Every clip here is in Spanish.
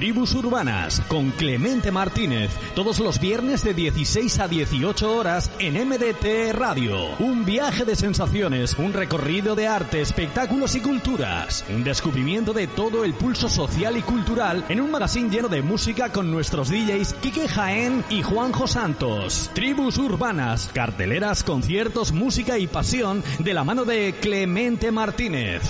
Tribus Urbanas con Clemente Martínez, todos los viernes de 16 a 18 horas en MDT Radio. Un viaje de sensaciones, un recorrido de arte, espectáculos y culturas, un descubrimiento de todo el pulso social y cultural en un magazine lleno de música con nuestros DJs Quique Jaén y Juanjo Santos. Tribus Urbanas, carteleras, conciertos, música y pasión de la mano de Clemente Martínez.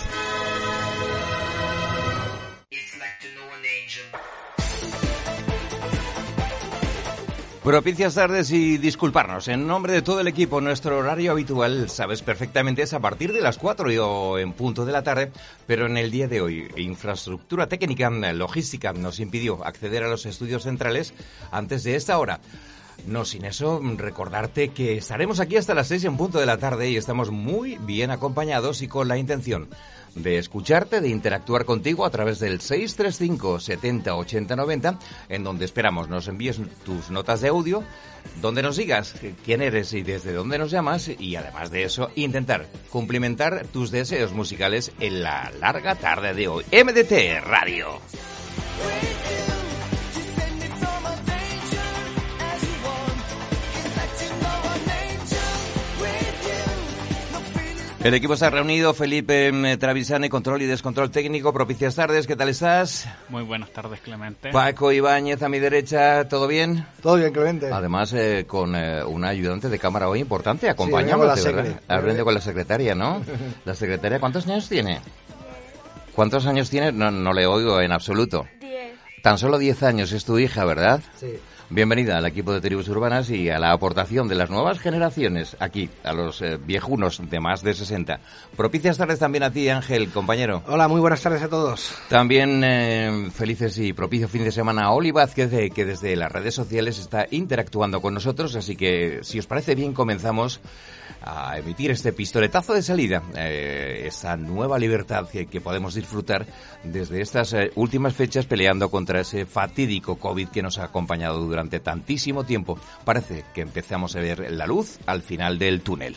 Propicias tardes y disculparnos. En nombre de todo el equipo, nuestro horario habitual, sabes perfectamente, es a partir de las 4 o en punto de la tarde, pero en el día de hoy, infraestructura técnica, logística, nos impidió acceder a los estudios centrales antes de esta hora. No sin eso, recordarte que estaremos aquí hasta las 6 en punto de la tarde y estamos muy bien acompañados y con la intención de escucharte, de interactuar contigo a través del 635 70 80 90, en donde esperamos nos envíes tus notas de audio, donde nos digas quién eres y desde dónde nos llamas, y además de eso, intentar cumplimentar tus deseos musicales en la larga tarde de hoy. MDT Radio. El equipo se ha reunido, Felipe mm, Travisane, control y descontrol técnico, propicias tardes, ¿qué tal estás? Muy buenas tardes, Clemente. Paco Ibáñez a mi derecha, ¿todo bien? Todo bien, Clemente. Además, eh, con eh, una ayudante de cámara hoy importante, acompañándote, sí, ¿verdad? Has con la secretaria, ¿no? La secretaria, ¿cuántos años tiene? ¿Cuántos años tiene? No, no le oigo en absoluto. Diez. Tan solo diez años es tu hija, ¿verdad? Sí. Bienvenida al equipo de tribus urbanas y a la aportación de las nuevas generaciones aquí, a los eh, viejunos de más de 60. Propicias tardes también a ti, Ángel, compañero. Hola, muy buenas tardes a todos. También eh, felices y propicio fin de semana a Oli Vázquez, eh, que desde las redes sociales está interactuando con nosotros, así que si os parece bien comenzamos a emitir este pistoletazo de salida, esa nueva libertad que, que, podemos disfrutar desde estas últimas fechas peleando contra ese fatídico COVID que nos ha acompañado durante tantísimo tiempo. Parece que empezamos a ver la luz al final del túnel.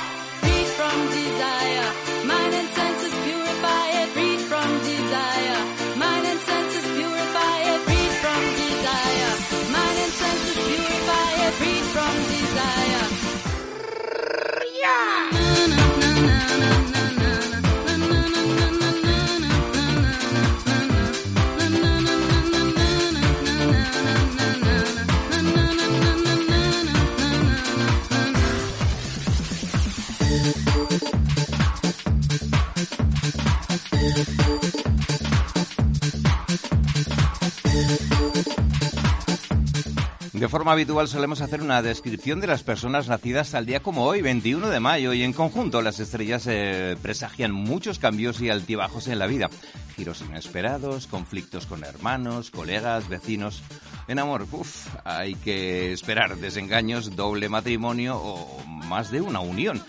from desire. Mind and senses purify it, freed from desire. Mind and senses purify it, freed from desire. Mind and senses purify it, freed from desire. Yeah. De forma habitual solemos hacer una descripción de las personas nacidas al día como hoy, 21 de mayo, y en conjunto las estrellas eh, presagian muchos cambios y altibajos en la vida. Giros inesperados, conflictos con hermanos, colegas, vecinos. En amor, uff, hay que esperar desengaños, doble matrimonio o más de una unión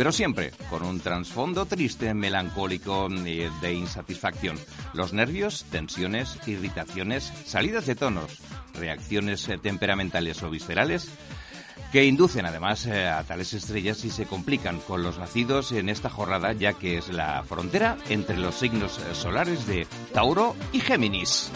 pero siempre con un trasfondo triste, melancólico y de insatisfacción. Los nervios, tensiones, irritaciones, salidas de tonos, reacciones eh, temperamentales o viscerales que inducen además eh, a tales estrellas y se complican con los nacidos en esta jornada, ya que es la frontera entre los signos eh, solares de Tauro y Géminis.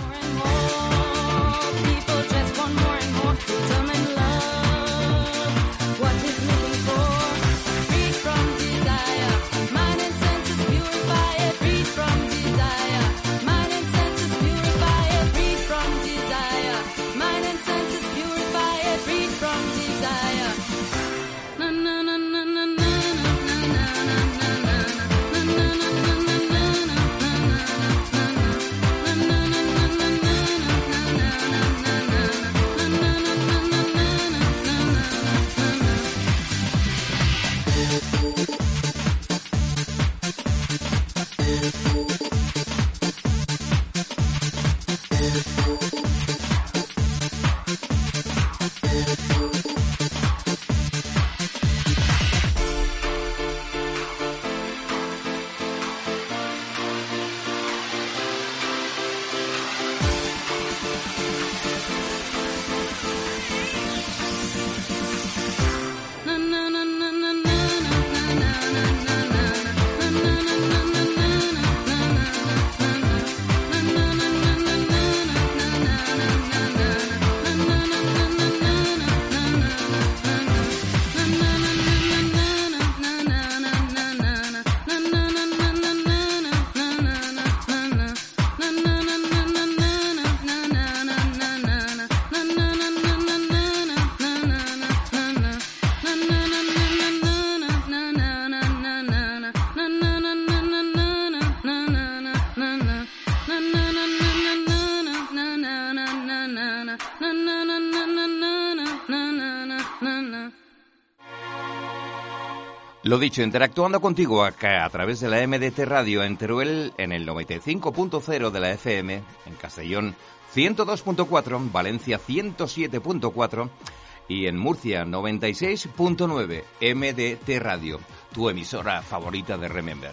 Lo dicho, interactuando contigo acá a través de la MDT Radio en Teruel en el 95.0 de la FM, en Castellón 102.4, Valencia 107.4 y en Murcia 96.9 MDT Radio, tu emisora favorita de Remember.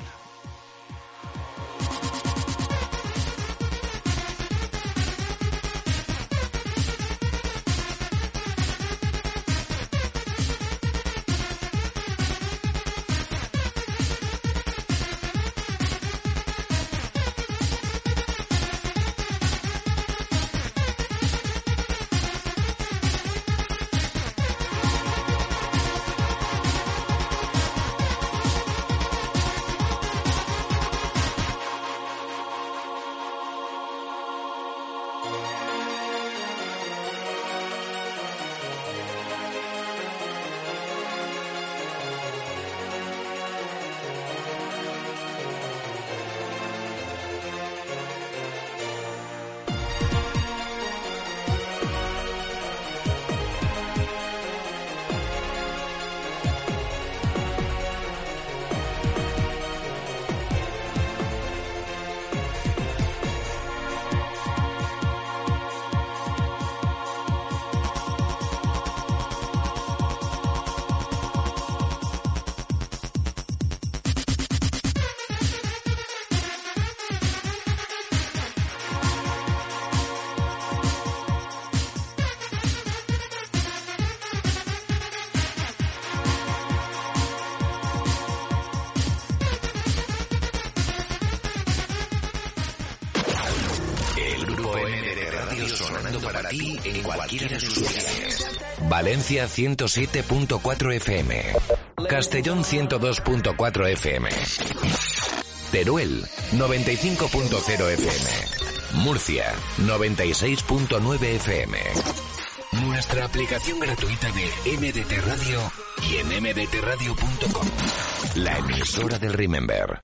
Valencia 107.4 FM. Castellón 102.4 FM. Teruel 95.0 FM. Murcia 96.9 FM. Nuestra aplicación gratuita de MDT Radio y en mdtradio.com. La emisora del Remember.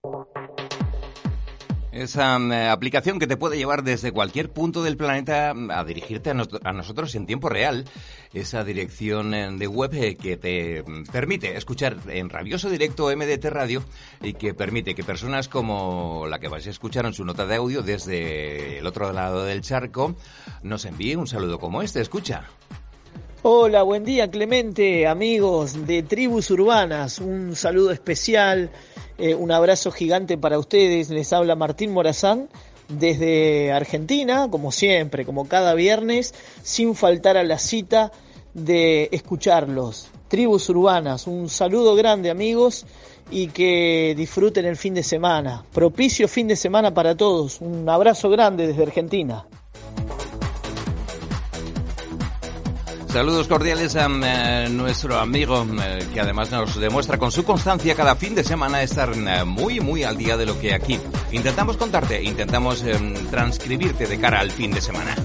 Esa mm, aplicación que te puede llevar desde cualquier punto del planeta mm, a dirigirte a, nosotros en tiempo real. Esa dirección eh, de web eh, que te mm, permite escuchar en rabioso directo MDT Radio y que permite que personas como la que vais a escuchar en su nota de audio desde el otro lado del charco nos envíe un saludo como este. Escucha. Hola, buen día Clemente, amigos de Tribus Urbanas, un saludo especial, eh, un abrazo gigante para ustedes, les habla Martín Morazán desde Argentina, como siempre, como cada viernes, sin faltar a la cita de escucharlos. Tribus Urbanas, un saludo grande amigos y que disfruten el fin de semana. Propicio fin de semana para todos. Un abrazo grande desde Argentina. Saludos cordiales a eh, nuestro amigo eh, que además nos demuestra con su constancia cada fin de semana estar eh, muy muy al día de lo que aquí intentamos contarte, intentamos transcribirte de cara al fin de semana.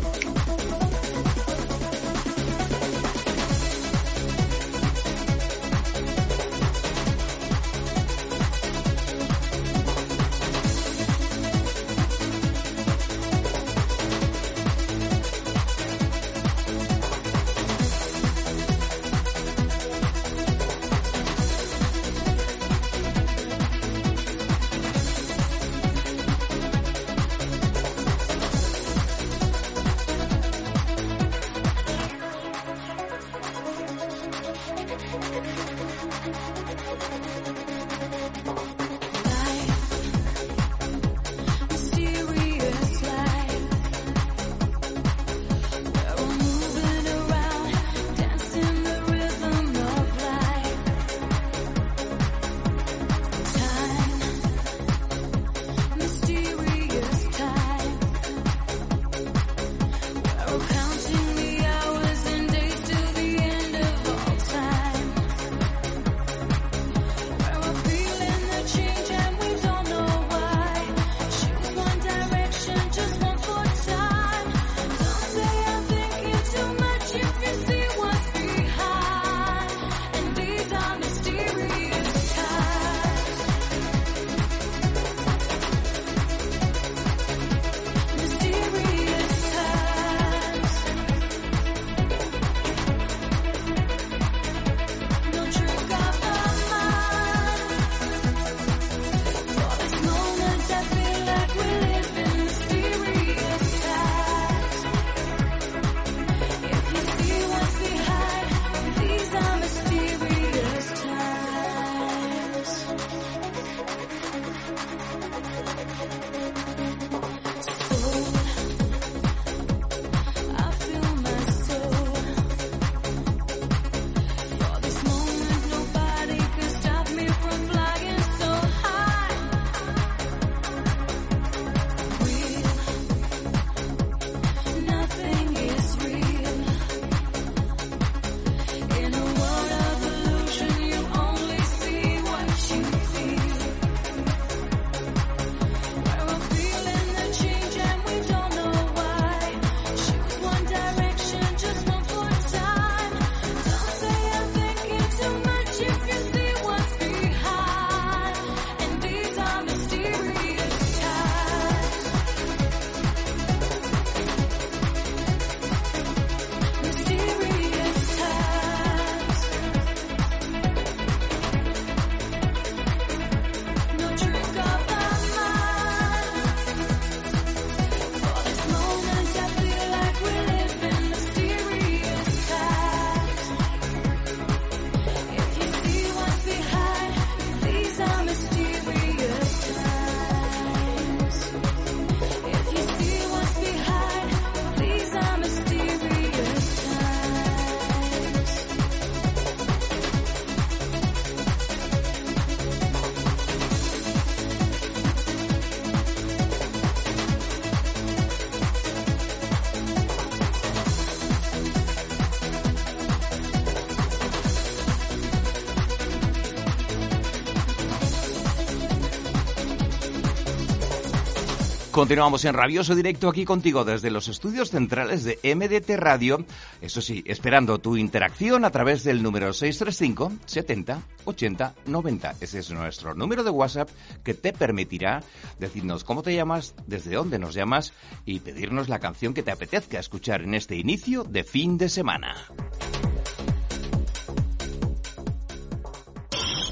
Continuamos en rabioso directo aquí contigo desde los estudios centrales de MDT Radio. Eso sí, esperando tu interacción a través del número 635 70 80 90. Ese es nuestro número de WhatsApp que te permitirá decirnos cómo te llamas, desde dónde nos llamas y pedirnos la canción que te apetezca escuchar en este inicio de fin de semana.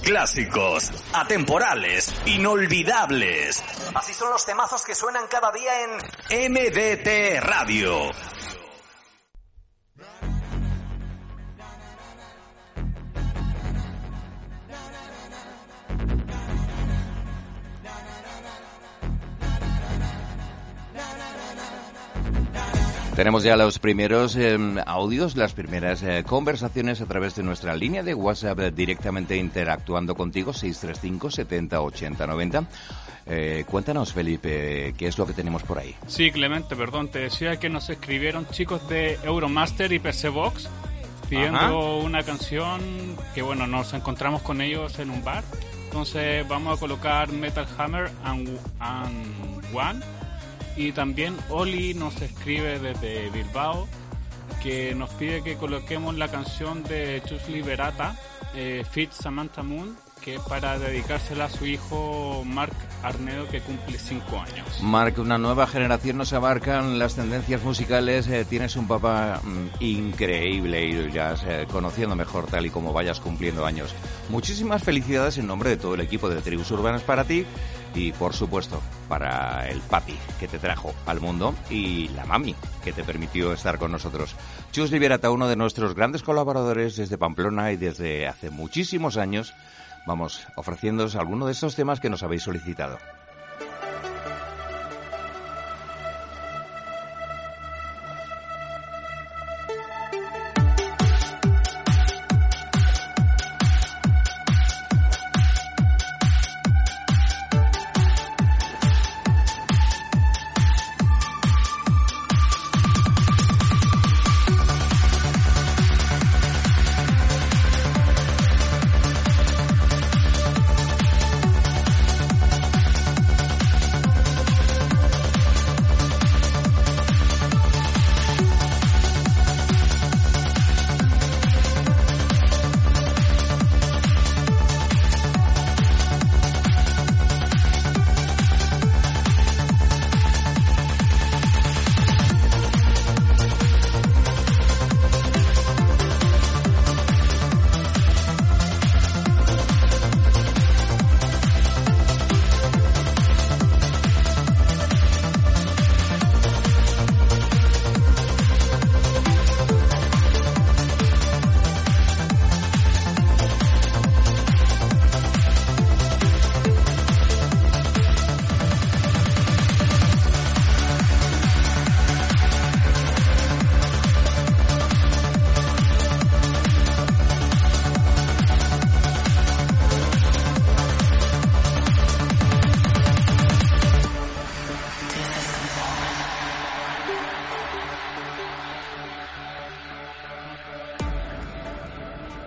Clásicos, atemporales, inolvidables. Así son los temazos que suenan cada día en MDT Radio. Tenemos ya los primeros em, audios, las primeras eh, conversaciones a través de nuestra línea de WhatsApp eh, directamente interactuando contigo, 635 70 80 90. cuéntanos, Felipe, ¿qué es lo que tenemos por ahí? Sí, Clemente, perdón, te decía que nos escribieron chicos de Euromaster y PC Box pidiendo una canción que, bueno, nos encontramos con ellos en un bar. Entonces vamos a colocar Metal Hammer and, and One y también Oli nos escribe desde Bilbao que nos pide que coloquemos la canción de Chus Liberata, eh, Fit Samantha Moon, que para dedicársela a su hijo Mark Arnedo, que cumple 5 años. Mark, una nueva generación nos abarcan las tendencias musicales. Eh, tienes un papá mm, increíble y ya eh, conociendo mejor tal y como vayas cumpliendo años. Muchísimas felicidades en nombre de todo el equipo de Tribus Urbanas para ti y por supuesto para el papi que te trajo al mundo y la mami que te permitió estar con nosotros. Chus Liberata, uno de nuestros grandes colaboradores desde Pamplona y desde hace muchísimos años, vamos ofreciéndoos algunos de estos temas que nos habéis solicitado.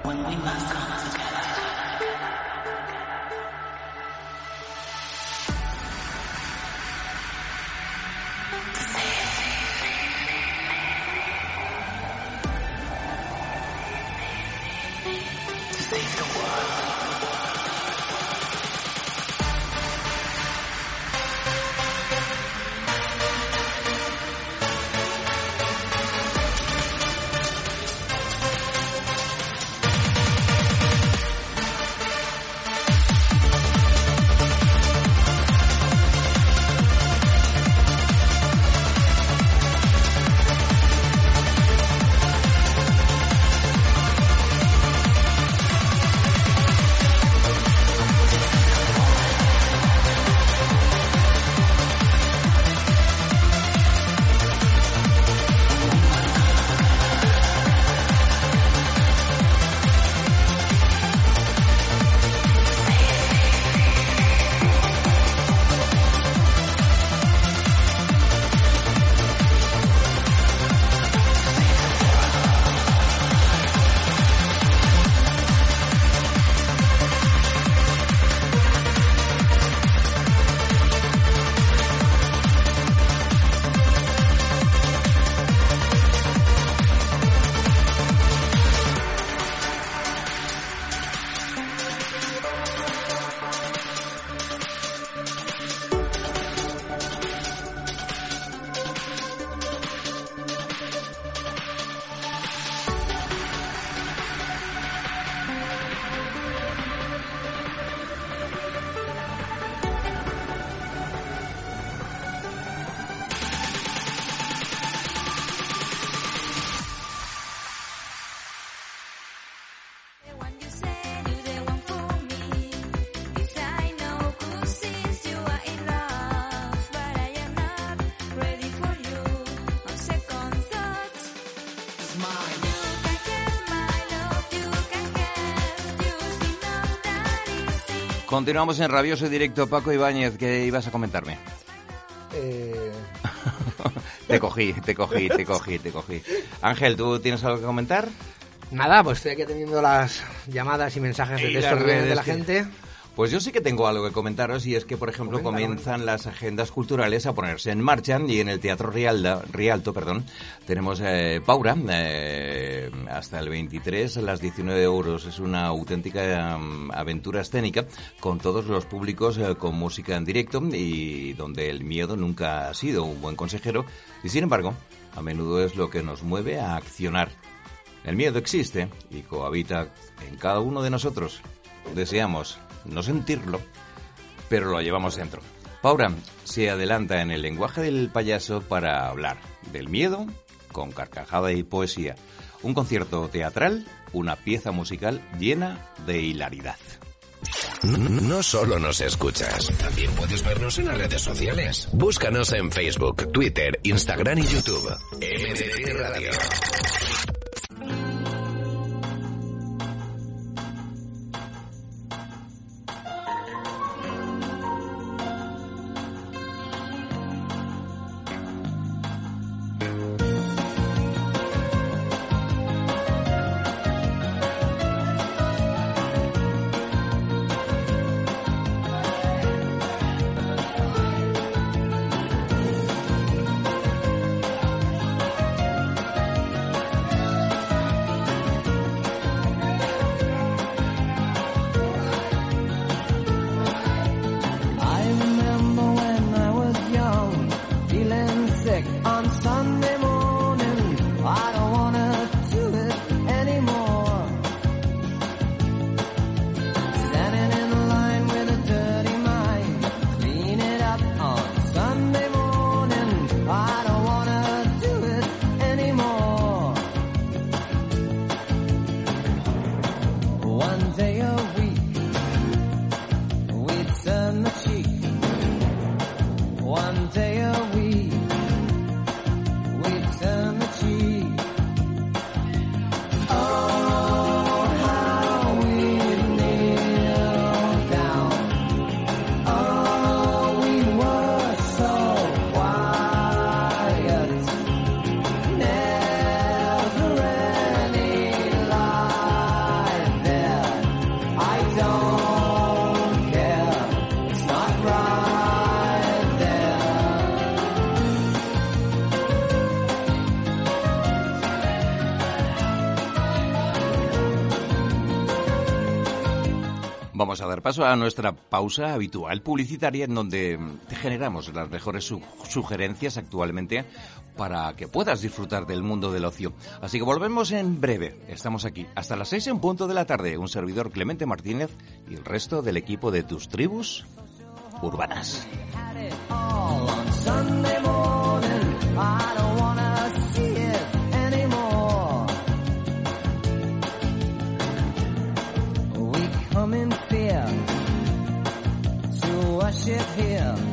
When we must come. Continuamos en Rabioso Directo. Paco Ibáñez, ¿qué ibas a comentarme? Eh... te cogí, te cogí, te cogí, te cogí. Ángel, ¿tú tienes algo que comentar? Nada, pues estoy aquí teniendo las llamadas y mensajes de texto de la gente. Pues yo sí que tengo algo que comentaros y es que, por ejemplo, comienzan las agendas culturales a ponerse en marcha y en el Teatro Rialto perdón, tenemos eh, Paura eh, hasta el 23 a las 19 euros. Es una auténtica mm, aventura escénica con todos los públicos eh, con música en directo y donde el miedo nunca ha sido un buen consejero y, sin embargo, a menudo es lo que nos mueve a accionar. El miedo existe y cohabita en cada uno de nosotros. Deseamos no sentirlo, pero lo llevamos dentro. Paura se adelanta en el lenguaje del payaso para hablar del miedo con carcajada y poesía. Un concierto teatral, una pieza musical llena de hilaridad. No solo nos escuchas, también puedes vernos en las redes sociales. Búscanos en Facebook, Twitter, Instagram y YouTube. MDT Radio. Paso a nuestra pausa habitual publicitaria en donde te generamos las mejores sugerencias actualmente para que puedas disfrutar del mundo del ocio. Así que volvemos en breve. Estamos aquí hasta las seis en punto de la tarde. Un servidor Clemente Martínez y el resto del equipo de tus tribus urbanas. chip here.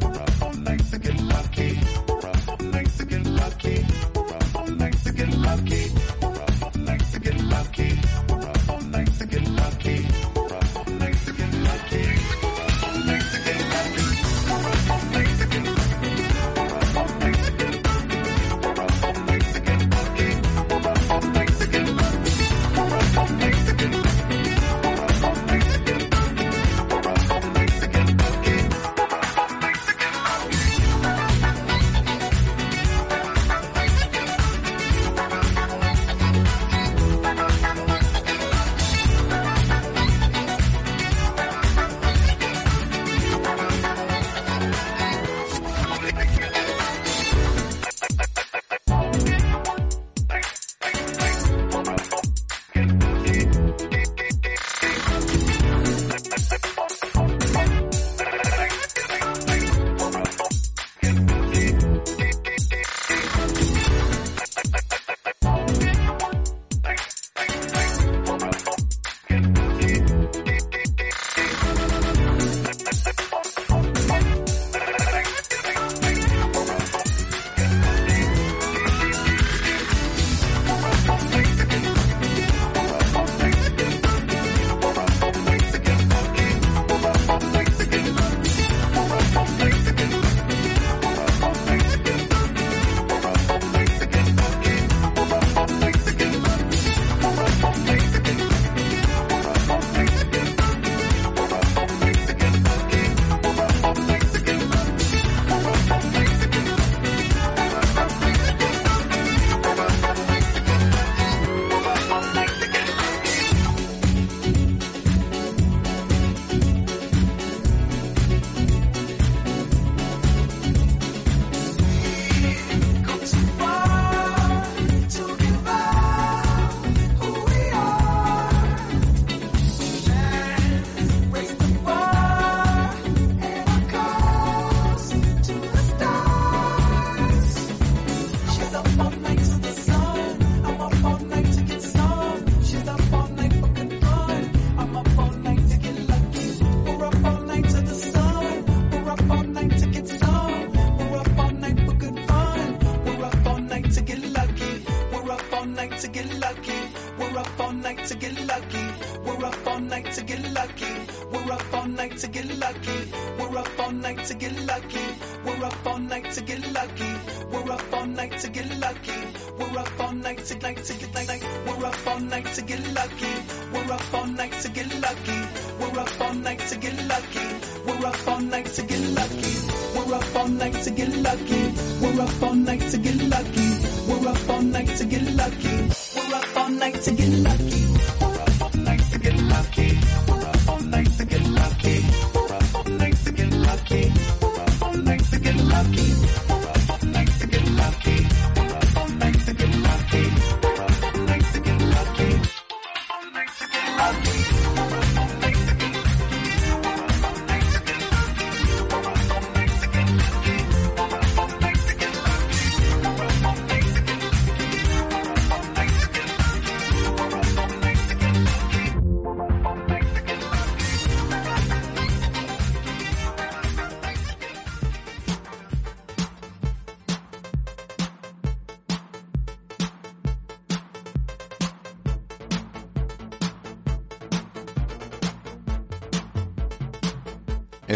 like to get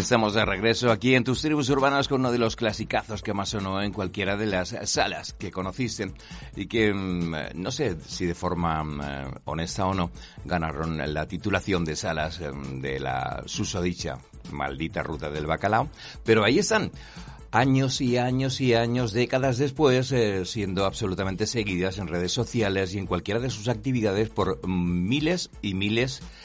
Estamos de regreso aquí en tus tribus urbanas con uno de los clasicazos que más sonó en cualquiera de las salas que conociste y que mm, no sé si de forma mm, honesta o no ganaron la titulación de salas mm, de la susodicha maldita ruta del bacalao, pero ahí están años y años y años, décadas después, eh, siendo absolutamente seguidas en redes sociales y en cualquiera de sus actividades por miles y miles de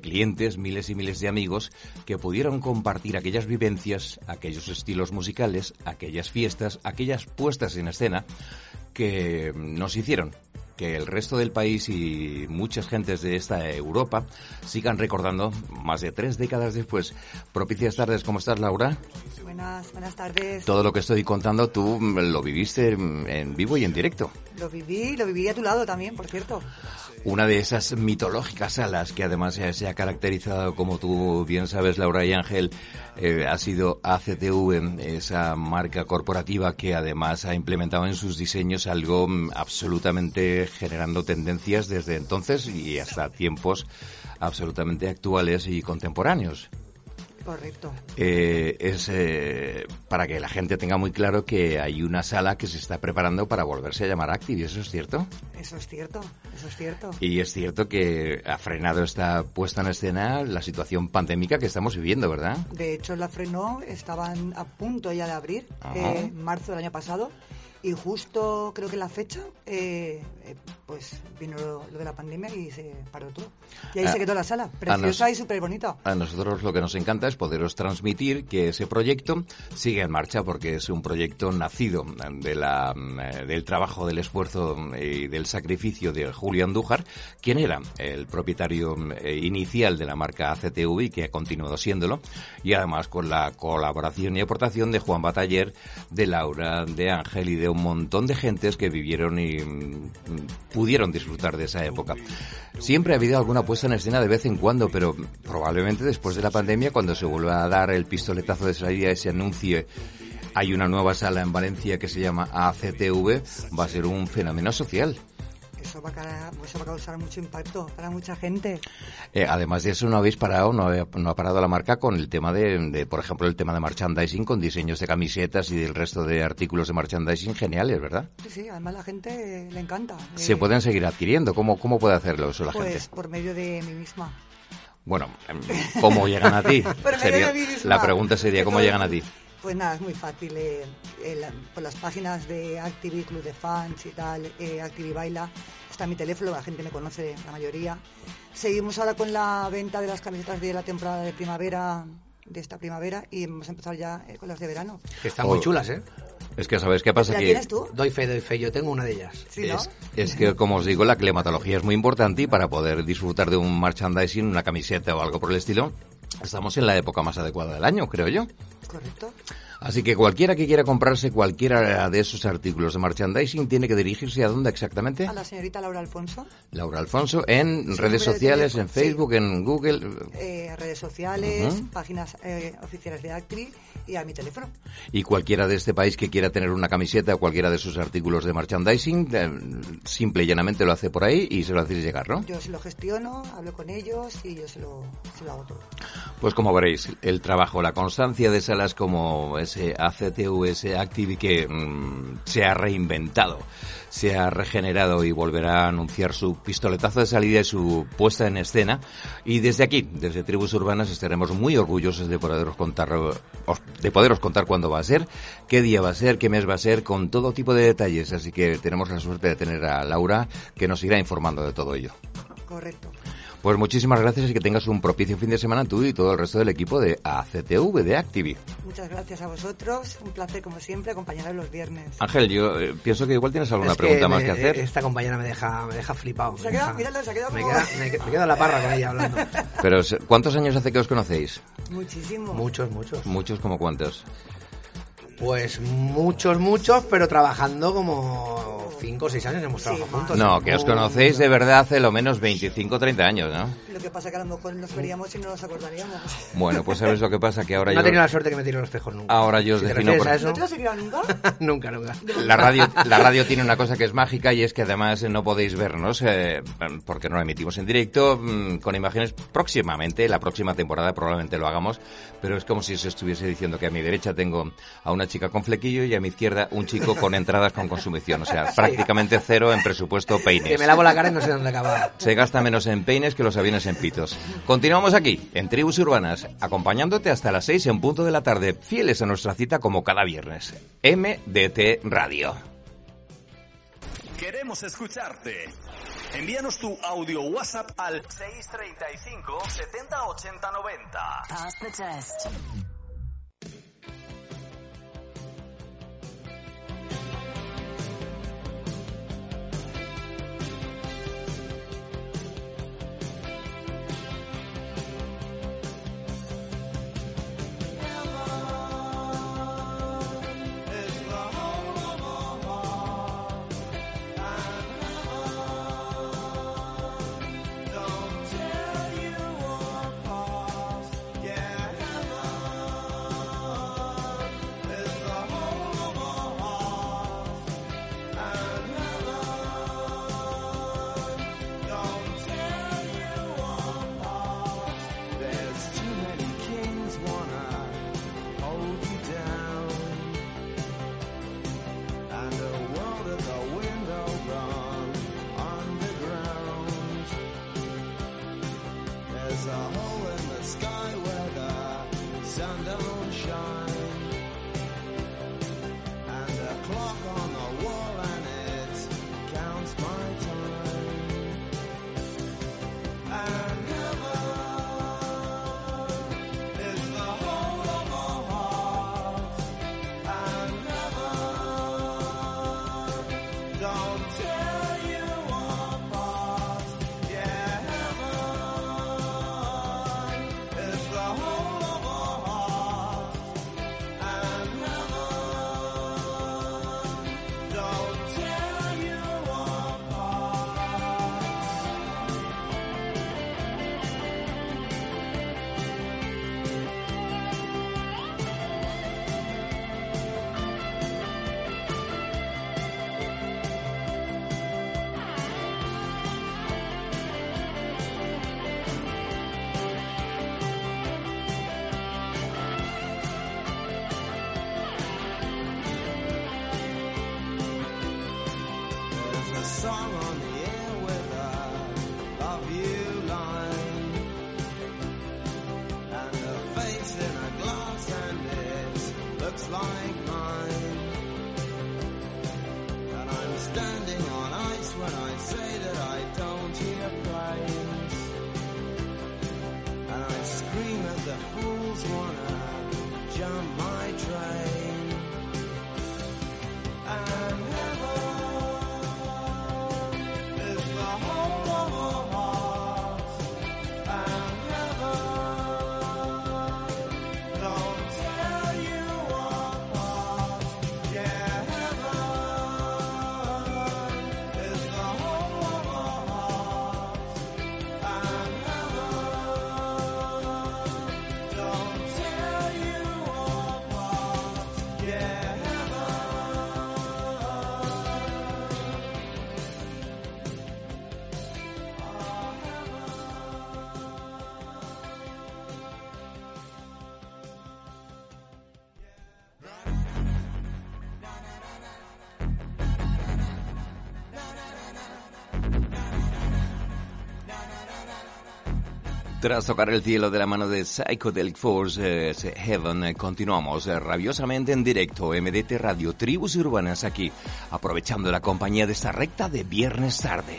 clientes, miles y miles de amigos que pudieron compartir aquellas vivencias, aquellos estilos musicales, aquellas fiestas, aquellas puestas en escena que nos hicieron que el resto del país y muchas gentes de esta Europa sigan recordando más de tres décadas después. Propicias tardes, ¿cómo estás, Laura? Buenas, buenas tardes. Todo lo que estoy contando tú mm, lo viviste en vivo y en directo. Lo viví, lo viví a tu lado también, por cierto. Una de esas mitológicas salas que además se ha caracterizado, como tú bien sabes, Laura y Ángel, eh, ha sido ACTV, esa marca corporativa que además ha implementado en sus diseños algo mm, absolutamente generando tendencias desde entonces y hasta tiempos absolutamente actuales y contemporáneos. Correcto. Eh, es eh, para que la gente tenga muy claro que hay una sala que se está preparando para volverse a llamar Active, ¿eso es cierto? Eso es cierto, eso es cierto. Y es cierto que ha frenado esta puesta en escena la situación pandémica que estamos viviendo, ¿verdad? De hecho, la frenó, estaban a punto ya de abrir, eh, en marzo del año pasado, y justo creo que la fecha, eh, eh, pues vino lo, de la pandemia y se paró todo. Y ahí Ah, se quedó la sala, preciosa y súper bonita. A nosotros lo que nos encanta es poderos transmitir que ese proyecto sigue en marcha porque es un proyecto nacido de la, eh, del trabajo, del esfuerzo y del sacrificio de Julio Andújar, quien era el propietario eh, inicial de la marca ACTV y que ha continuado siéndolo, y además con la colaboración y aportación de Juan Bataller, de Laura, de Ángel y de un montón de gentes que vivieron y mm, pudieron disfrutar de esa época. Siempre ha habido alguna puesta en escena de vez en cuando, pero probablemente después de la pandemia, cuando se vuelva a dar el pistoletazo de salida, ese anuncio, hay una nueva sala en Valencia que se llama ACTV, va a ser un fenómeno social. Eso va, a, eso va a causar mucho impacto para mucha gente. Eh, además de eso, no habéis parado, no, ha- no ha parado la marca con el tema de, de, por ejemplo, el tema de merchandising, con diseños de camisetas y del resto de artículos de merchandising geniales, ¿verdad? Sí, sí, además la gente le encanta. Se Eh, pueden seguir adquiriendo. ¿Cómo, cómo puede hacerlo eso la Pues gente? por medio de mí misma. Bueno, em, ¿cómo llegan a ti? Sería- la pregunta sería, ¿cómo llegan a ti? Pues nada, es muy fácil. eh, eh, la- por las páginas de Activi, Club de Fans y tal, eh, Activi Baila, está mi teléfono, la gente me conoce la mayoría. Seguimos ahora con la venta de las camisetas de la temporada de primavera, de esta primavera, y hemos empezado ya eh, con las de verano. Que están Oh. muy chulas, ¿eh? Es que, ¿sabes qué pasa? ¿La Que tienes tú? Doy fe, doy fe. Yo tengo una de ellas. Sí, ¿no? es, es que, como os digo, la climatología es muy importante y para poder disfrutar de un merchandising, una camiseta o algo por el estilo, estamos en la época más adecuada del año, creo yo. Correcto. Así que cualquiera que quiera comprarse cualquiera de esos artículos de merchandising tiene que dirigirse a dónde exactamente? A la señorita Laura Alfonso, Laura Alfonso, en Sí, redes sociales, en Facebook, en Google. eh, redes sociales, páginas eh, oficiales de Activi y a mi teléfono. Y cualquiera de este país que quiera tener una camiseta o cualquiera de sus artículos de merchandising, eh, simple y llanamente lo hace por ahí y se lo hacéis llegar, ¿no? Yo se lo gestiono, hablo con ellos y yo se lo, se lo hago todo. Pues como veréis, el trabajo, la constancia de salas como ese ACTV, ese Active que mm, se ha reinventado, se ha regenerado y volverá a anunciar su pistoletazo de salida y su puesta en escena. Y desde aquí, desde Tribus Urbanas, estaremos muy orgullosos de poderos contar, de poderos contar cuándo va a ser, qué día va a ser, qué mes va a ser, con todo tipo de detalles. Así que tenemos la suerte de tener a Laura que nos irá informando de todo ello. Correcto. Pues muchísimas gracias y que tengas un propicio fin de semana tú y todo el resto del equipo de ACTV, de Activi. Muchas gracias a vosotros. Un placer, como siempre, acompañaros los viernes. Ángel, yo eh, pienso que igual tienes alguna Es pregunta más me- que hacer. Esta compañera me deja, me deja flipado. Se me ha quedado, deja- míralo, se ha quedado me, como- queda, me, me quedo en la parra con ella hablando. Pero, ¿cuántos años hace que os conocéis? Muchísimo. Muchos, muchos. Muchos como cuántos. Pues muchos, muchos, pero trabajando como 5 o 6 años hemos trabajado juntos. No, que os conocéis de verdad hace lo menos 25 o 30 años, ¿no? Lo que pasa que a lo mejor nos veríamos y no nos acordaríamos. Bueno, pues sabes lo que pasa, que ahora no he yo... tenido la suerte que me tire los espejos nunca. Ahora yo os Si defino... por- a eso, ¿No te has nunca? nunca, nunca. La radio, la radio tiene una cosa que es mágica y es que además no podéis vernos eh, porque no la emitimos en directo mm, con imágenes próximamente, la próxima temporada probablemente lo hagamos, pero es como si se estuviese diciendo que a mi derecha tengo a una chica con flequillo y a mi izquierda un chico con entradas con consumición, o sea, prácticamente cero en presupuesto Que peines. me lavo la cara y no sé dónde acaba. Se gasta menos en peines que los aviones en pitos. Continuamos aquí, en Tribus Urbanas, acompañándote hasta las 6 en punto de la tarde, fieles a nuestra cita como cada viernes. MDT Radio. Queremos escucharte. Envíanos tu audio WhatsApp al 635 70 80 90. Pass the test. Tras tocar el cielo de la mano de Psychedelic Force eh, Heaven, eh, continuamos eh, rabiosamente en directo MDT Radio Tribus Urbanas aquí, aprovechando la compañía de esta recta de viernes tarde.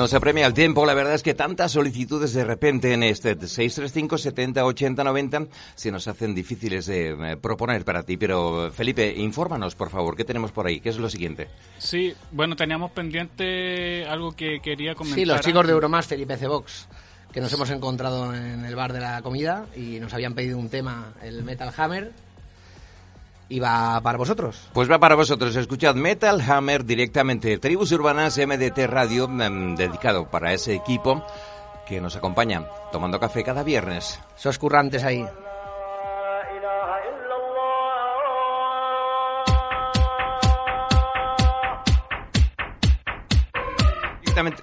No se apremia el tiempo, la verdad es que tantas solicitudes de repente en este 635 70 80 90 se nos hacen difíciles de eh, proponer para ti. Pero Felipe, infórmanos por favor, ¿qué tenemos por ahí? ¿Qué es lo siguiente? Sí, bueno, teníamos pendiente algo que quería comentar. Sí, los chicos de Euromás, Felipe Cebox, que nos hemos encontrado en el bar de la comida y nos habían pedido un tema, el Metal Hammer. Y va para vosotros. Pues va para vosotros. Escuchad Metal Hammer directamente. Tribus Urbanas MDT Radio, em, dedicado para ese equipo que nos acompaña tomando café cada viernes. Sos currantes ahí. Directamente.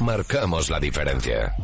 Marcamos la diferencia.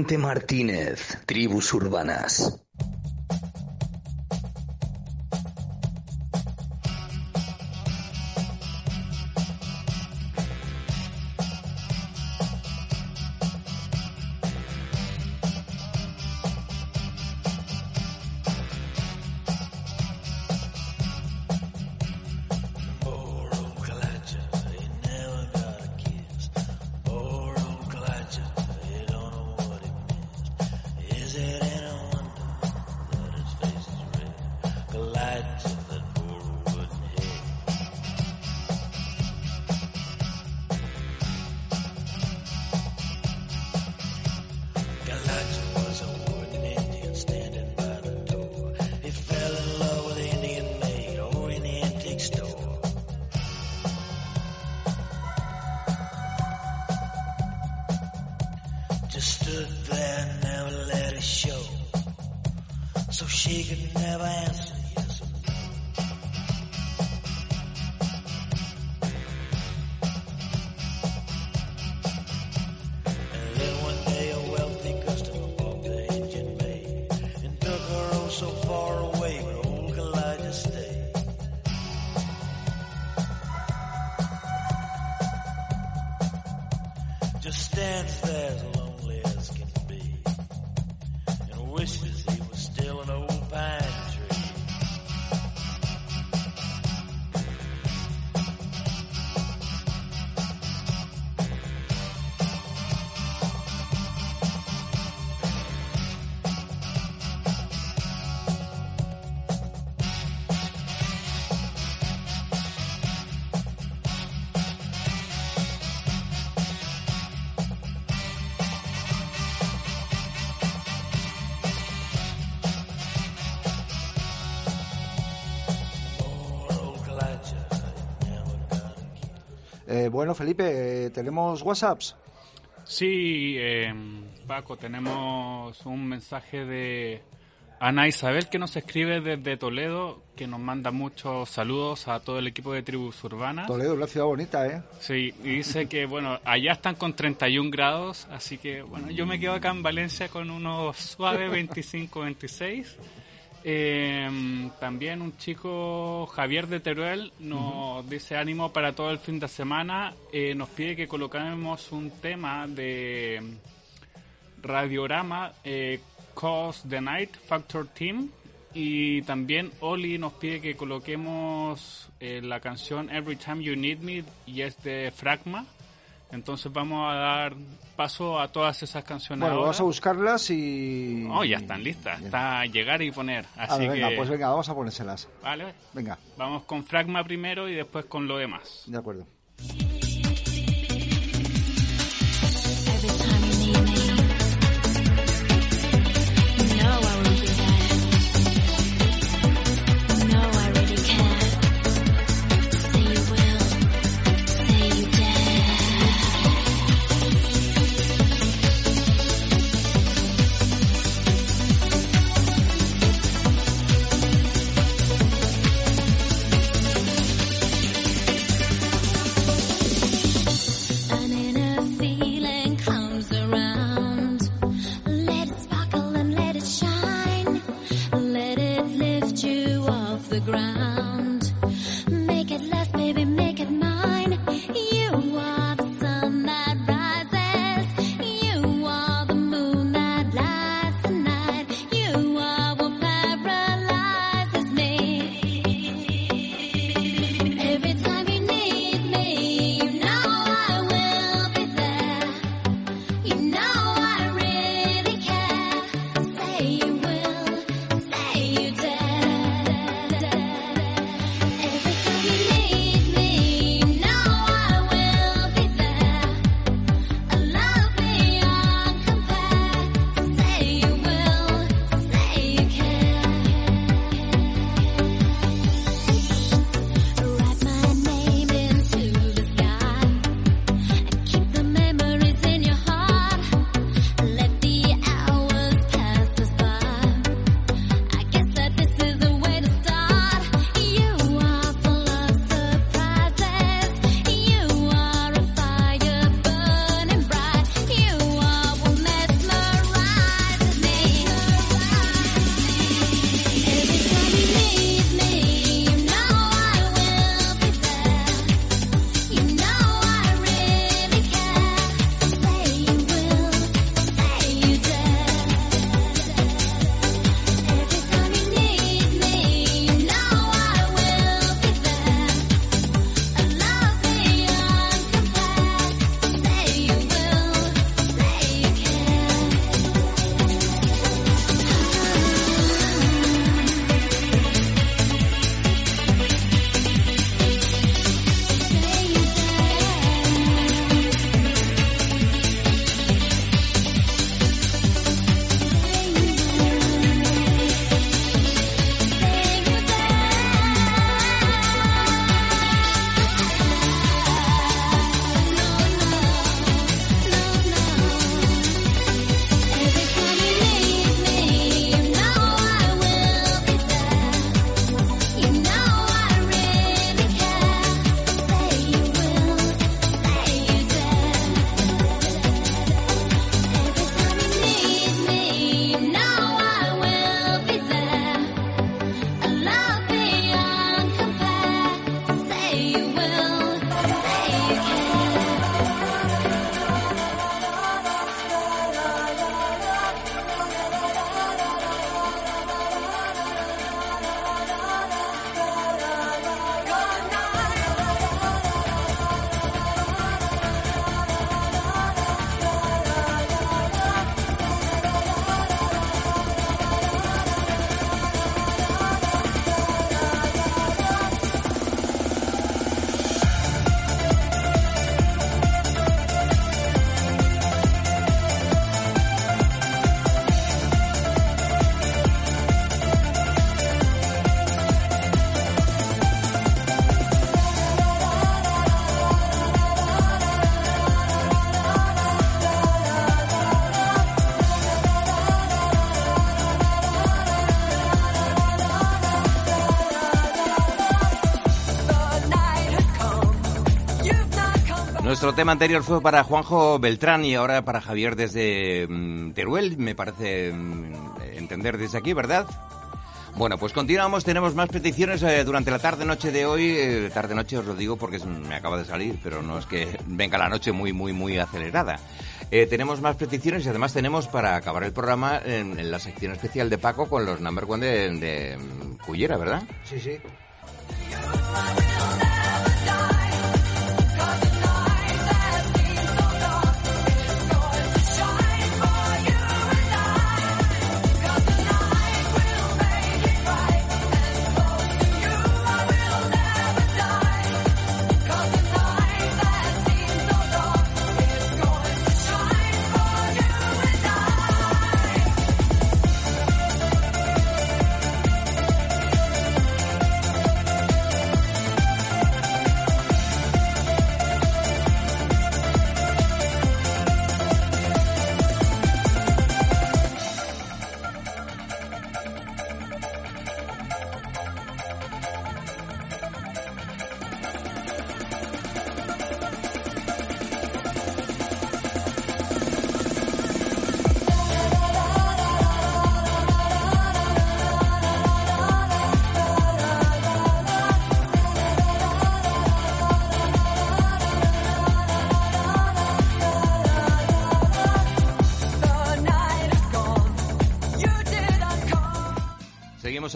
Vicente Martínez, Tribus Urbanas. Bueno, Felipe, eh, ¿tenemos WhatsApps? Sí, eh, Paco, tenemos un mensaje de Ana Isabel que nos escribe desde Toledo, que nos manda muchos saludos a todo el equipo de Tribus Urbanas. Toledo es una ciudad bonita, ¿eh? Sí, y dice que, bueno, allá están con 31 grados, así que, bueno, yo me quedo acá en Valencia con unos suaves 25, 26. Eh, también un chico, Javier de Teruel, nos dice ánimo para todo el fin de semana. Eh, nos pide que coloquemos un tema de Radiorama, eh, Cause the Night, Factor Team. Y también Oli nos pide que coloquemos eh, la canción Every Time You Need Me y es de Fragma. Entonces vamos a dar paso a todas esas canciones. Bueno, ahora. vamos a buscarlas y... Oh, ya están listas. Está llegar y poner. A Así ver, venga, que, pues venga, vamos a ponérselas. Vale. Venga, Vamos con Fragma primero y después con lo demás. de acuerdo. Nuestro tema anterior fue para Juanjo Beltrán y ahora para Javier desde mm, Teruel, me parece mm, entender desde aquí, ¿verdad? Bueno, pues continuamos, tenemos más peticiones eh, durante la tarde-noche de hoy. Eh, tarde-noche os lo digo porque me acaba de salir, pero no es que venga la noche muy, muy, muy acelerada. Eh, tenemos más peticiones y además tenemos para acabar el programa en, en la sección especial de Paco con los number one de, de mm, Cullera, ¿verdad? Sí, sí.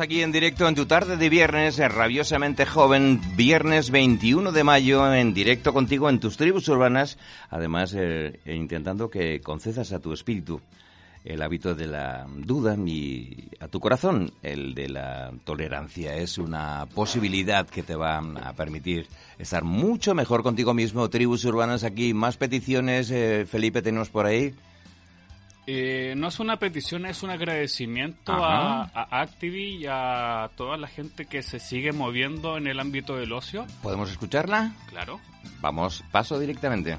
Aquí en directo en tu tarde de viernes, rabiosamente joven, viernes 21 de mayo, en directo contigo en tus tribus urbanas, además eh, e intentando que concedas a tu espíritu el hábito de la duda y a tu corazón el de la tolerancia. Es una posibilidad que te va a permitir estar mucho mejor contigo mismo. Tribus urbanas aquí, más peticiones, eh, Felipe, tenemos por ahí. Eh, no es una petición, es un agradecimiento a, a Activi y a toda la gente que se sigue moviendo en el ámbito del ocio. ¿Podemos escucharla? Claro. Vamos, paso directamente.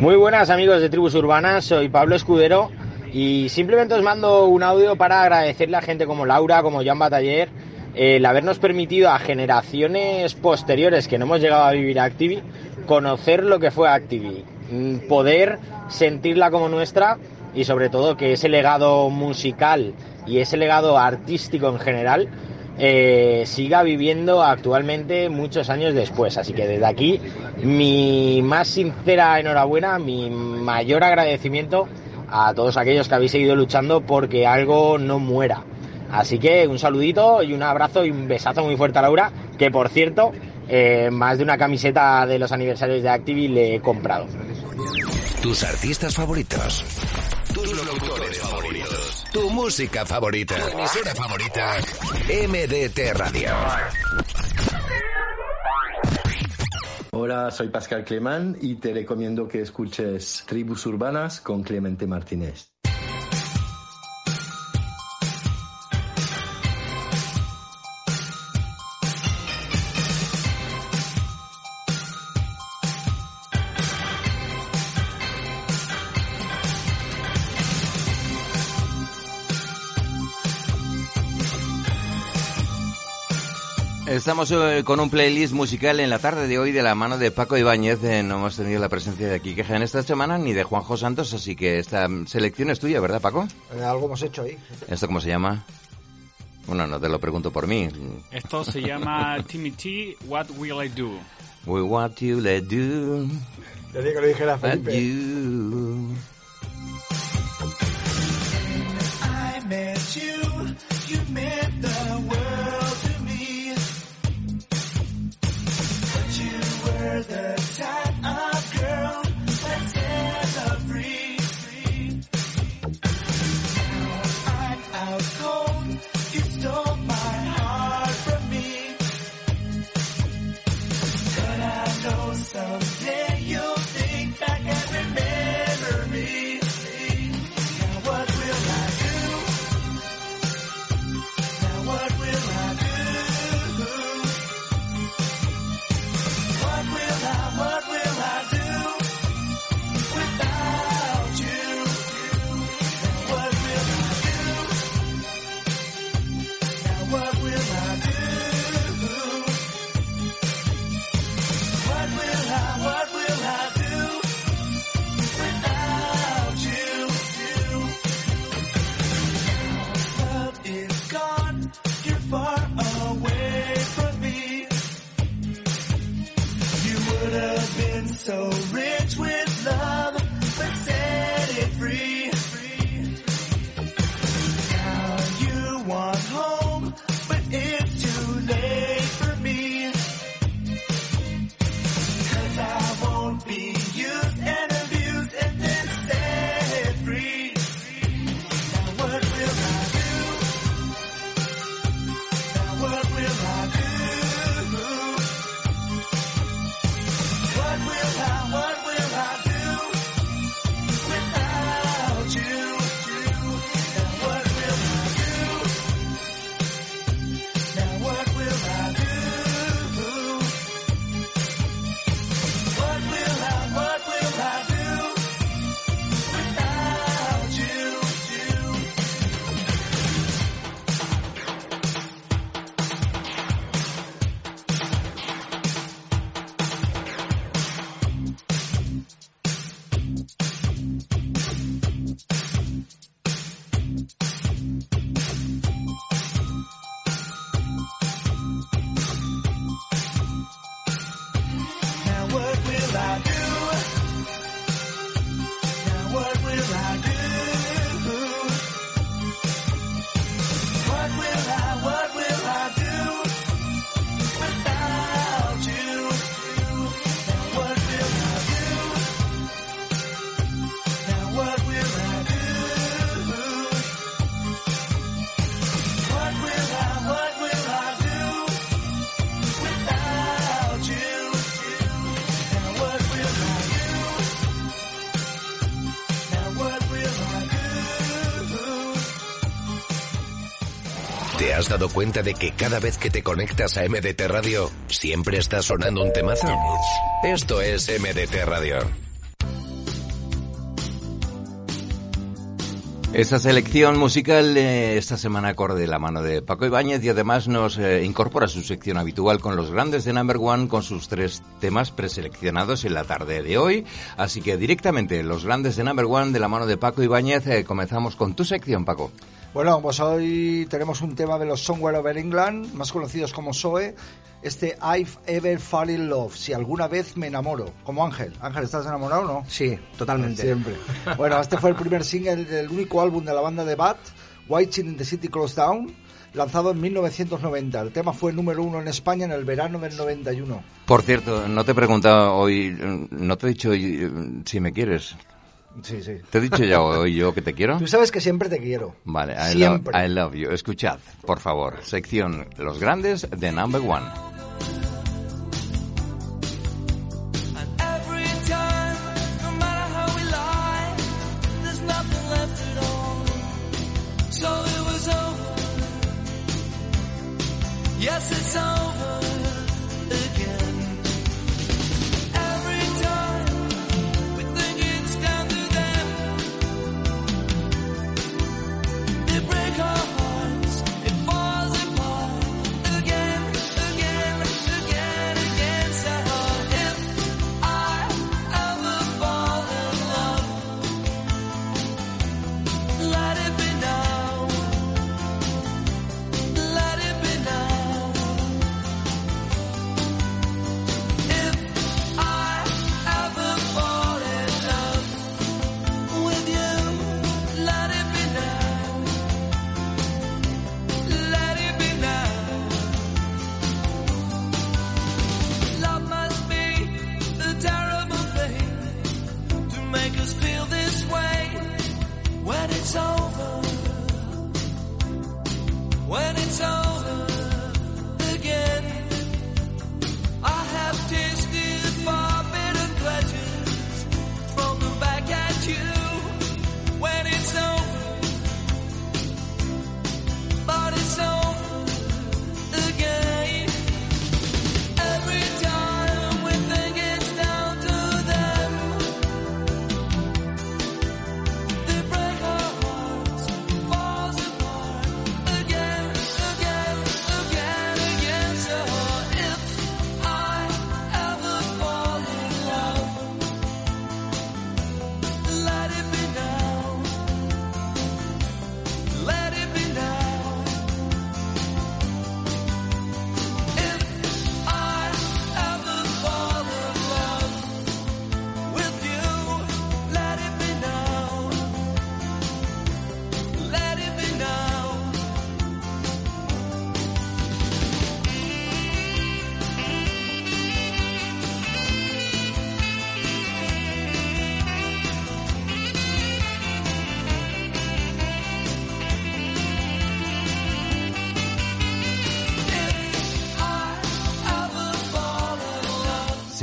Muy buenas amigos de Tribus Urbanas, soy Pablo Escudero y simplemente os mando un audio para agradecerle a gente como Laura, como Jan Bataller, el habernos permitido a generaciones posteriores que no hemos llegado a vivir Activi, conocer lo que fue Activi, mm, poder sentirla como nuestra y sobre todo que ese legado musical y ese legado artístico en general eh, siga viviendo actualmente muchos años después. Así que desde aquí mi más sincera enhorabuena, mi mayor agradecimiento a todos aquellos que habéis seguido luchando porque algo no muera. Así que un saludito y un abrazo y un besazo muy fuerte a Laura, que por cierto, eh, más de una camiseta de los aniversarios de Activi le he comprado. Tus artistas favoritos. Tus locutores favoritos. Tu música favorita. Tu emisora favorita. MDT Radio. Hola, soy Pascal Clemán y te recomiendo que escuches Tribus Urbanas con Clemente Martínez. Estamos eh, con un playlist musical en la tarde de hoy de la mano de Paco Ibáñez. Eh, no hemos tenido la presencia de aquí queja en esta semana ni de Juanjo Santos, así que esta selección es tuya, ¿verdad, Paco? Eh, algo hemos hecho ahí. ¿Esto cómo se llama? Bueno, no te lo pregunto por mí. Esto se llama Timmy T, What Will I Do? We want you to do. Dije que lo dijera what Felipe. I met you birthday. Has dado cuenta de que cada vez que te conectas a MDT Radio siempre está sonando un temazo? Esto es MDT Radio. Esta selección musical esta semana corre de la mano de Paco Ibáñez y además nos eh, incorpora su sección habitual con los grandes de Number One con sus tres temas preseleccionados en la tarde de hoy. Así que directamente los grandes de Number One de la mano de Paco Ibáñez eh, comenzamos con tu sección, Paco. Bueno, pues hoy tenemos un tema de los Somewhere Over England, más conocidos como SOE, este I've Ever Fall in Love, si alguna vez me enamoro, como Ángel. Ángel, ¿estás enamorado o no? Sí, totalmente. Siempre. Bueno, este fue el primer single del único álbum de la banda de Bat, Watching in the City Close Down, lanzado en 1990. El tema fue número uno en España en el verano del 91. Por cierto, no te he preguntado hoy, no te he dicho eh, si me quieres. Sí, sí. ¿Te he dicho ya hoy yo que te quiero? Tú sabes que siempre te quiero. Vale, I love, Siempre. I love you. Escuchad, por favor, sección Los Grandes de Number One. Every time, no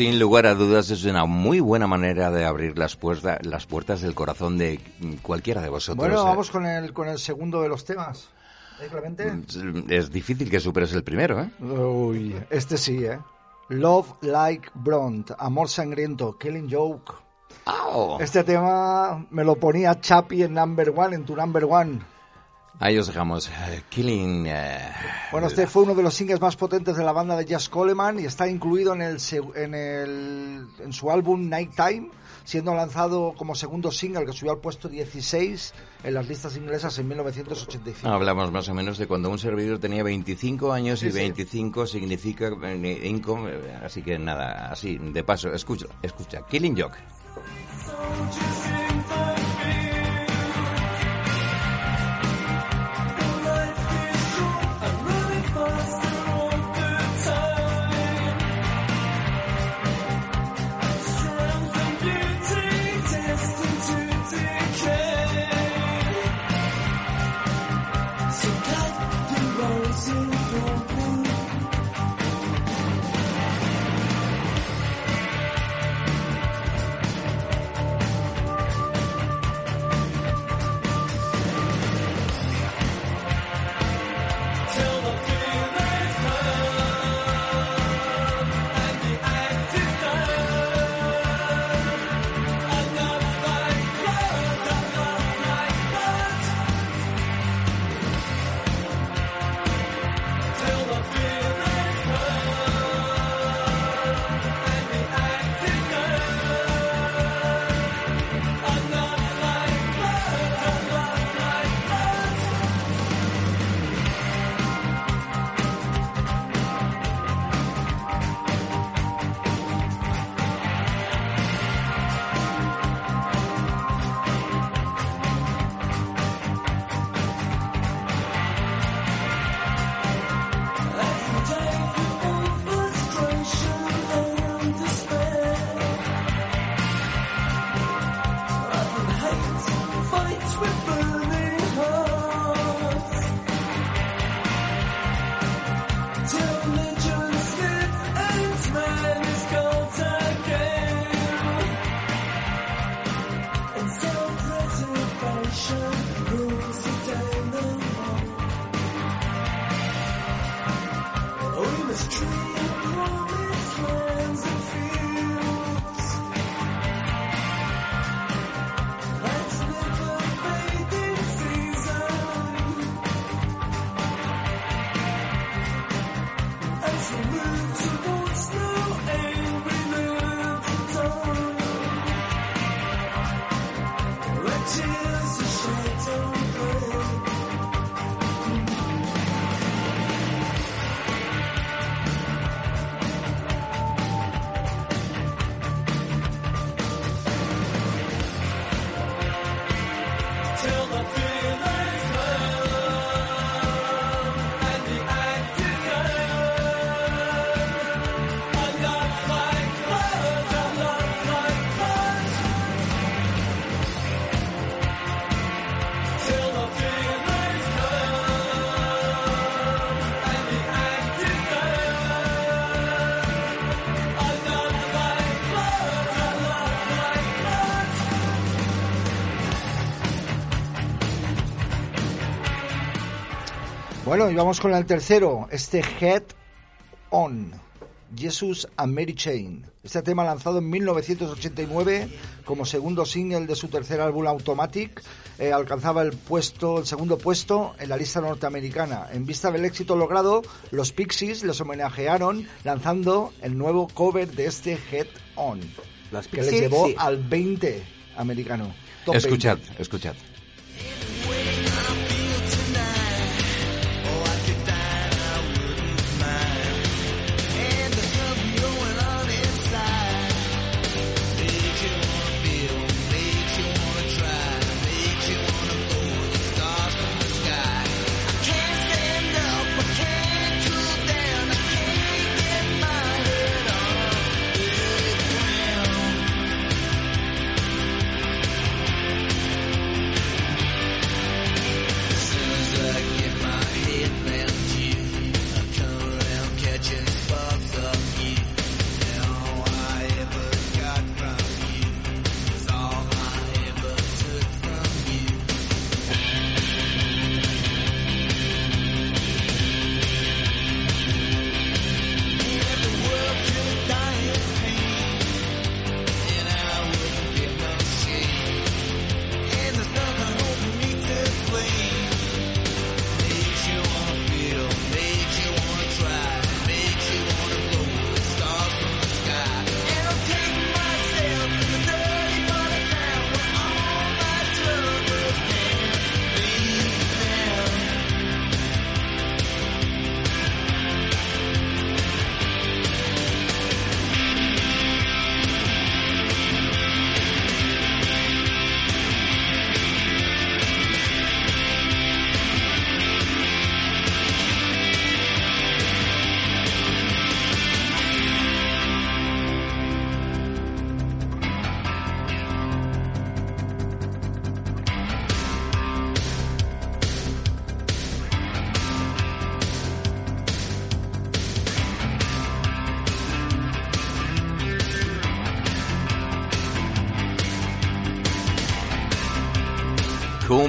Sin lugar a dudas es una muy buena manera de abrir las, puertas las puertas del corazón de cualquiera de vosotros. Bueno, eh. vamos con el, con el segundo de los temas. ¿Eh, Clemente? Es difícil que superes el primero, ¿eh? Uy, este sí, ¿eh? Love Like Blonde, Amor Sangriento, Killing Joke. Este tema me lo ponía Chapi en number one, en tu number one. Ahí os dejamos. Killing... eh, Bueno, este fue uno de los singles más potentes de la banda de Jazz Coleman y está incluido en, el, en, el, en su álbum Nighttime, siendo lanzado como segundo single que subió al puesto 16 en las listas inglesas en 1985. Hablamos más o menos de cuando un servidor tenía 25 años Sí, y sí. 25 significa eh, income, eh, así que nada, así, de paso, escucha, escucha, Killing Joke. Bueno, y vamos con el tercero, este Head On, Jesus and Mary Chain. Este tema lanzado en 1989 como segundo single de su tercer álbum Automatic, eh, alcanzaba el puesto, el segundo puesto en la lista norteamericana. En vista del éxito logrado, los Pixies les homenajearon lanzando el nuevo cover de este Head On, que les llevó sí. al 20 americano. Top Escuchad, 20. escuchad.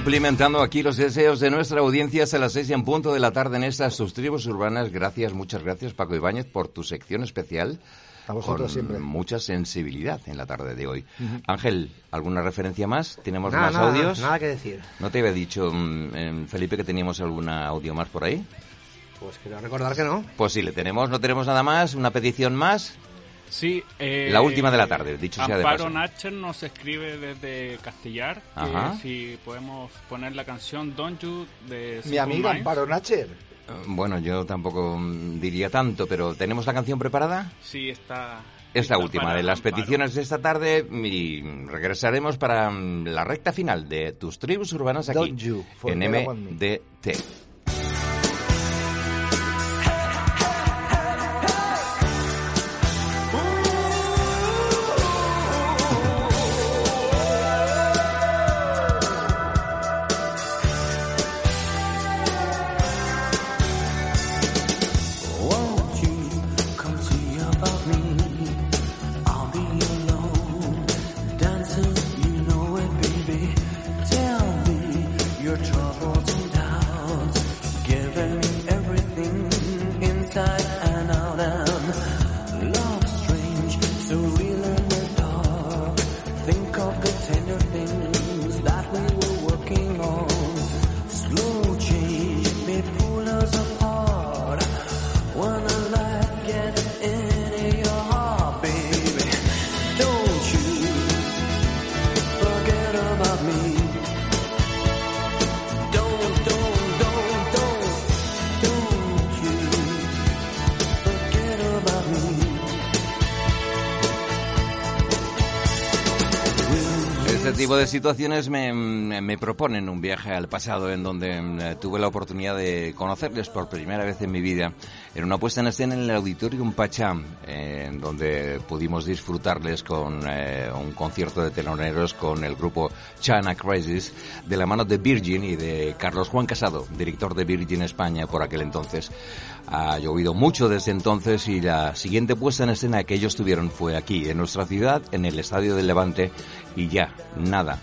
Cumplimentando aquí los deseos de nuestra audiencia a las seis y en punto de la tarde en estas sus tribus urbanas. Gracias, muchas gracias Paco Ibáñez por tu sección especial. A vosotros con siempre. mucha sensibilidad en la tarde de hoy. Ujú. Ángel, ¿alguna referencia más? ¿Tenemos Nada, más nada, audios? nada que decir. ¿No te había dicho, mm, em, Felipe, que teníamos alguna audio más por ahí? Pues quiero recordar que no. Pues sí, le tenemos, no tenemos nada más, una petición más. Sí, eh, La última de la tarde, dicho sea de Amparo paso. Nacher nos escribe desde Castellar que Ajá. si podemos poner la canción Don't You de Mi amiga Minds. Amparo Nacher. Eh, Bueno, yo tampoco mm, diría tanto, pero ¿tenemos la canción preparada? Sí, está. Es la última de las Amparo. peticiones de esta tarde y regresaremos para mm, la recta final de tus tribus urbanas aquí Don't you en. MDT. Situaciones me, proponen un viaje al pasado en donde mm, tuve la oportunidad de conocerles por primera vez en mi vida en una puesta en escena en el Auditorium Pacham, eh, en donde pudimos disfrutarles con eh, un concierto de teloneros con el grupo China Crisis de la mano de Virgin y de Carlos Juan Casado, director de Virgin España por aquel entonces. Ha llovido mucho desde entonces y la siguiente puesta en escena que ellos tuvieron fue aquí, en nuestra ciudad, en el Estadio del Levante, y ya, nada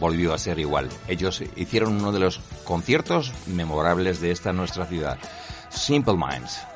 volvió a ser igual. Ellos hicieron uno de los conciertos memorables de esta nuestra ciudad. Simple Minds.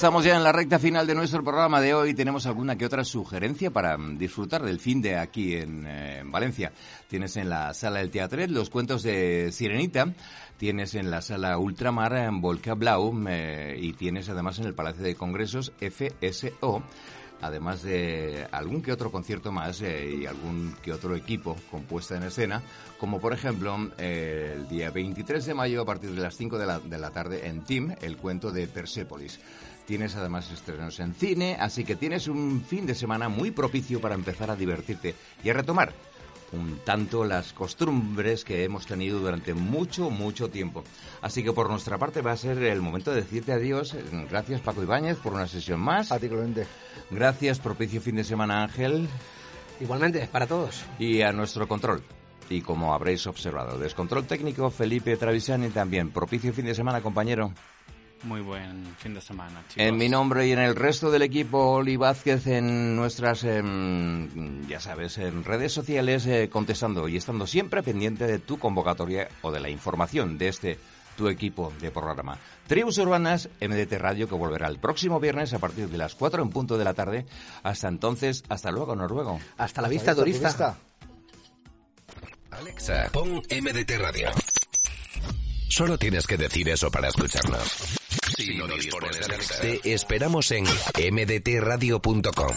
Estamos ya en la recta final de nuestro programa de hoy. Tenemos alguna que otra sugerencia para mm, disfrutar del fin de aquí en, eh, en Valencia. Tienes en la sala del Teatret los cuentos de Sirenita. Tienes en la sala Ultramar en Volca Blau eh, y tienes además en el Palacio de Congresos FSO además de algún que otro concierto más eh, y algún que otro equipo con puesta en escena, como por ejemplo eh, el día 23 de mayo a partir de las 5 de la, de la tarde en Team, el cuento de Persepolis. Tienes además estrenos en cine, así que tienes un fin de semana muy propicio para empezar a divertirte y a retomar un tanto las costumbres que hemos tenido durante mucho, mucho tiempo. Así que por nuestra parte va a ser el momento de decirte adiós. Gracias Paco Ibáñez por una sesión más. A ti, Clemente. Gracias, propicio fin de semana Ángel. Igualmente, para todos. Y a nuestro control. Y como habréis observado, descontrol técnico Felipe Travisani también. Propicio fin de semana, compañero. Muy buen fin de semana, chicos. En mi nombre y en el resto del equipo, Oli Vázquez, en nuestras, em, ya sabes, en redes sociales, eh, contestando y estando siempre pendiente de tu convocatoria o de la información de este tu equipo de programa. Tribus Urbanas, MDT Radio, que volverá el próximo viernes a partir de las 4 en punto de la tarde. Hasta entonces, hasta luego, Noruego. Hasta la vista, turista. Alexa, pon MDT Radio. Solo tienes que decir eso para escucharnos. Si no dispones de Alexa, esperamos en mdtradio.com.